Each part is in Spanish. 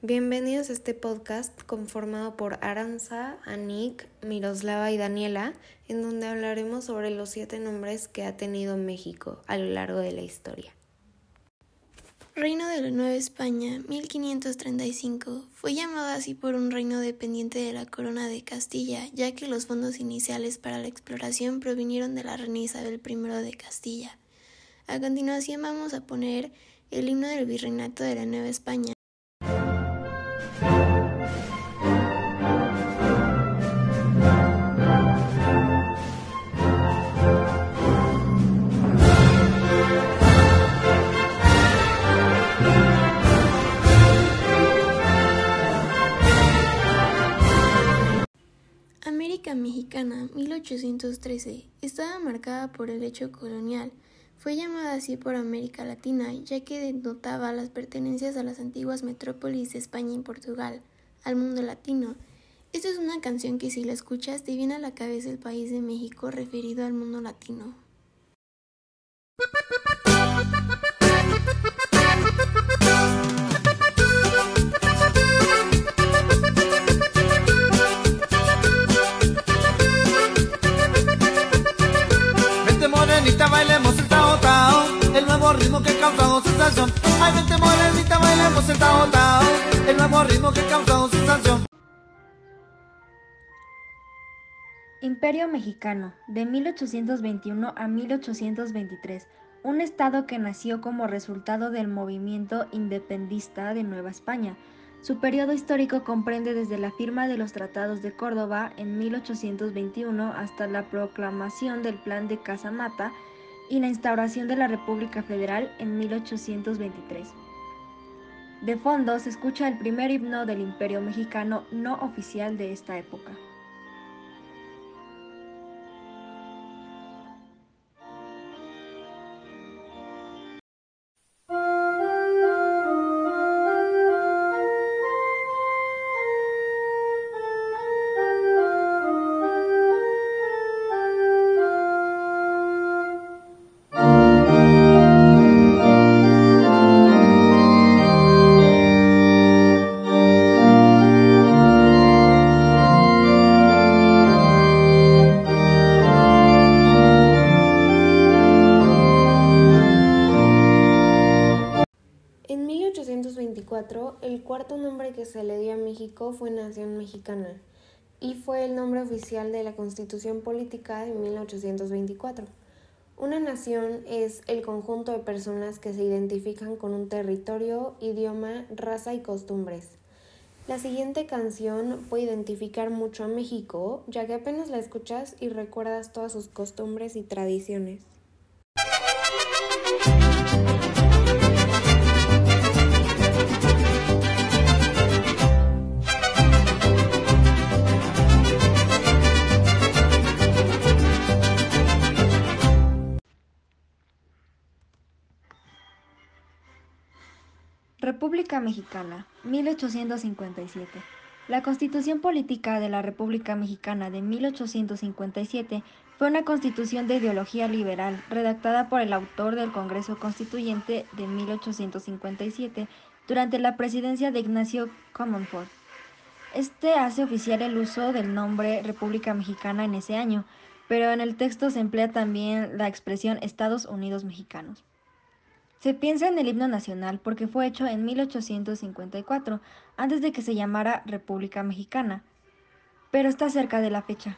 Bienvenidos a este podcast conformado por Aranza, Anik, Miroslava y Daniela, en donde hablaremos sobre los siete nombres que ha tenido México a lo largo de la historia. Reino de la Nueva España, 1535. Fue llamado así por un reino dependiente de la corona de Castilla, ya que los fondos iniciales para la exploración provinieron de la reina Isabel I de Castilla. A continuación vamos a poner el himno del Virreinato de la Nueva España. Mexicana, 1813, estaba marcada por el hecho colonial. Fue llamada así por América Latina, ya que denotaba las pertenencias a las antiguas metrópolis de España y Portugal, al mundo latino. Esta es una canción que si la escuchas te viene a la cabeza el país de México referido al mundo latino. Imperio Mexicano, de 1821 a 1823, un estado que nació como resultado del movimiento independista de Nueva España. Su periodo histórico comprende desde la firma de los Tratados de Córdoba en 1821 hasta la proclamación del Plan de Casamata y la instauración de la República Federal en 1823. De fondo se escucha el primer himno del Imperio Mexicano no oficial de esta época. Cuarto nombre que se le dio a México fue Nación Mexicana y fue el nombre oficial de la Constitución Política de 1824. Una nación es el conjunto de personas que se identifican con un territorio, idioma, raza y costumbres. La siguiente canción puede identificar mucho a México, ya que apenas la escuchas y recuerdas todas sus costumbres y tradiciones. República Mexicana, 1857. La Constitución Política de la República Mexicana de 1857 fue una constitución de ideología liberal, redactada por el autor del Congreso Constituyente de 1857 durante la presidencia de Ignacio Comonfort. Este hace oficial el uso del nombre República Mexicana en ese año, pero en el texto se emplea también la expresión Estados Unidos Mexicanos. Se piensa en el himno nacional porque fue hecho en 1854, antes de que se llamara República Mexicana, pero está cerca de la fecha.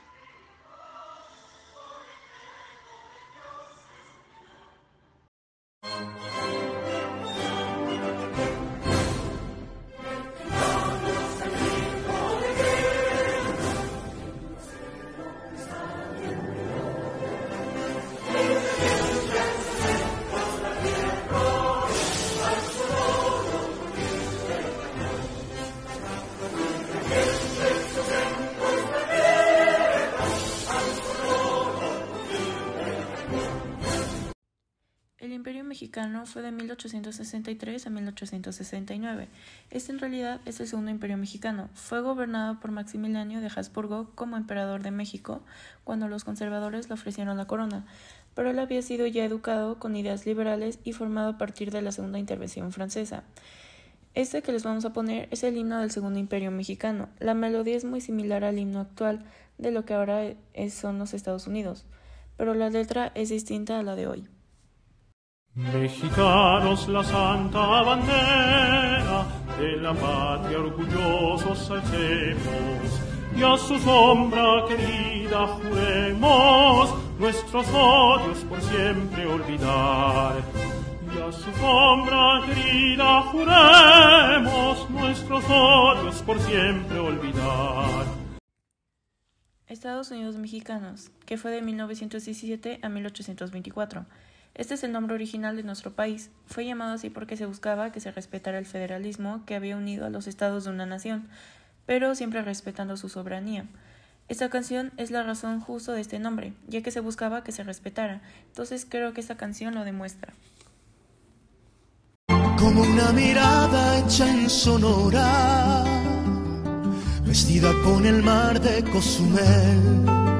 Fue de 1863 a 1869. Este en realidad es el segundo imperio mexicano. Fue gobernado por Maximiliano de Habsburgo como emperador de México cuando los conservadores le ofrecieron la corona, pero él había sido ya educado con ideas liberales y formado a partir de la segunda intervención francesa. Este que les vamos a poner es el himno del Segundo Imperio Mexicano. La melodía es muy similar al himno actual de lo que ahora son los Estados Unidos, pero la letra es distinta a la de hoy. Mexicanos la santa bandera de la patria orgullosos alcemos y a su sombra querida juremos nuestros odios por siempre olvidar. Y a su sombra querida juremos nuestros odios por siempre olvidar. Estados Unidos Mexicanos, que fue de 1917 a 1824. Este es el nombre original de nuestro país. Fue llamado así porque se buscaba que se respetara el federalismo que había unido a los estados de una nación, pero siempre respetando su soberanía. Esta canción es la razón justo de este nombre, ya que se buscaba que se respetara. Entonces creo que esta canción lo demuestra. Como una mirada hecha en Sonora, vestida con el mar de Cozumel,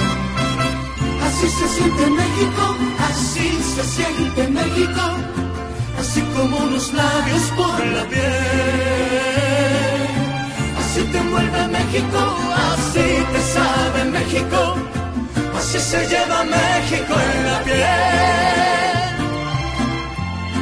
Así se siente México, así se siente México, así como unos labios por la piel así te envuelve México, así te sabe México, así se lleva México en la piel.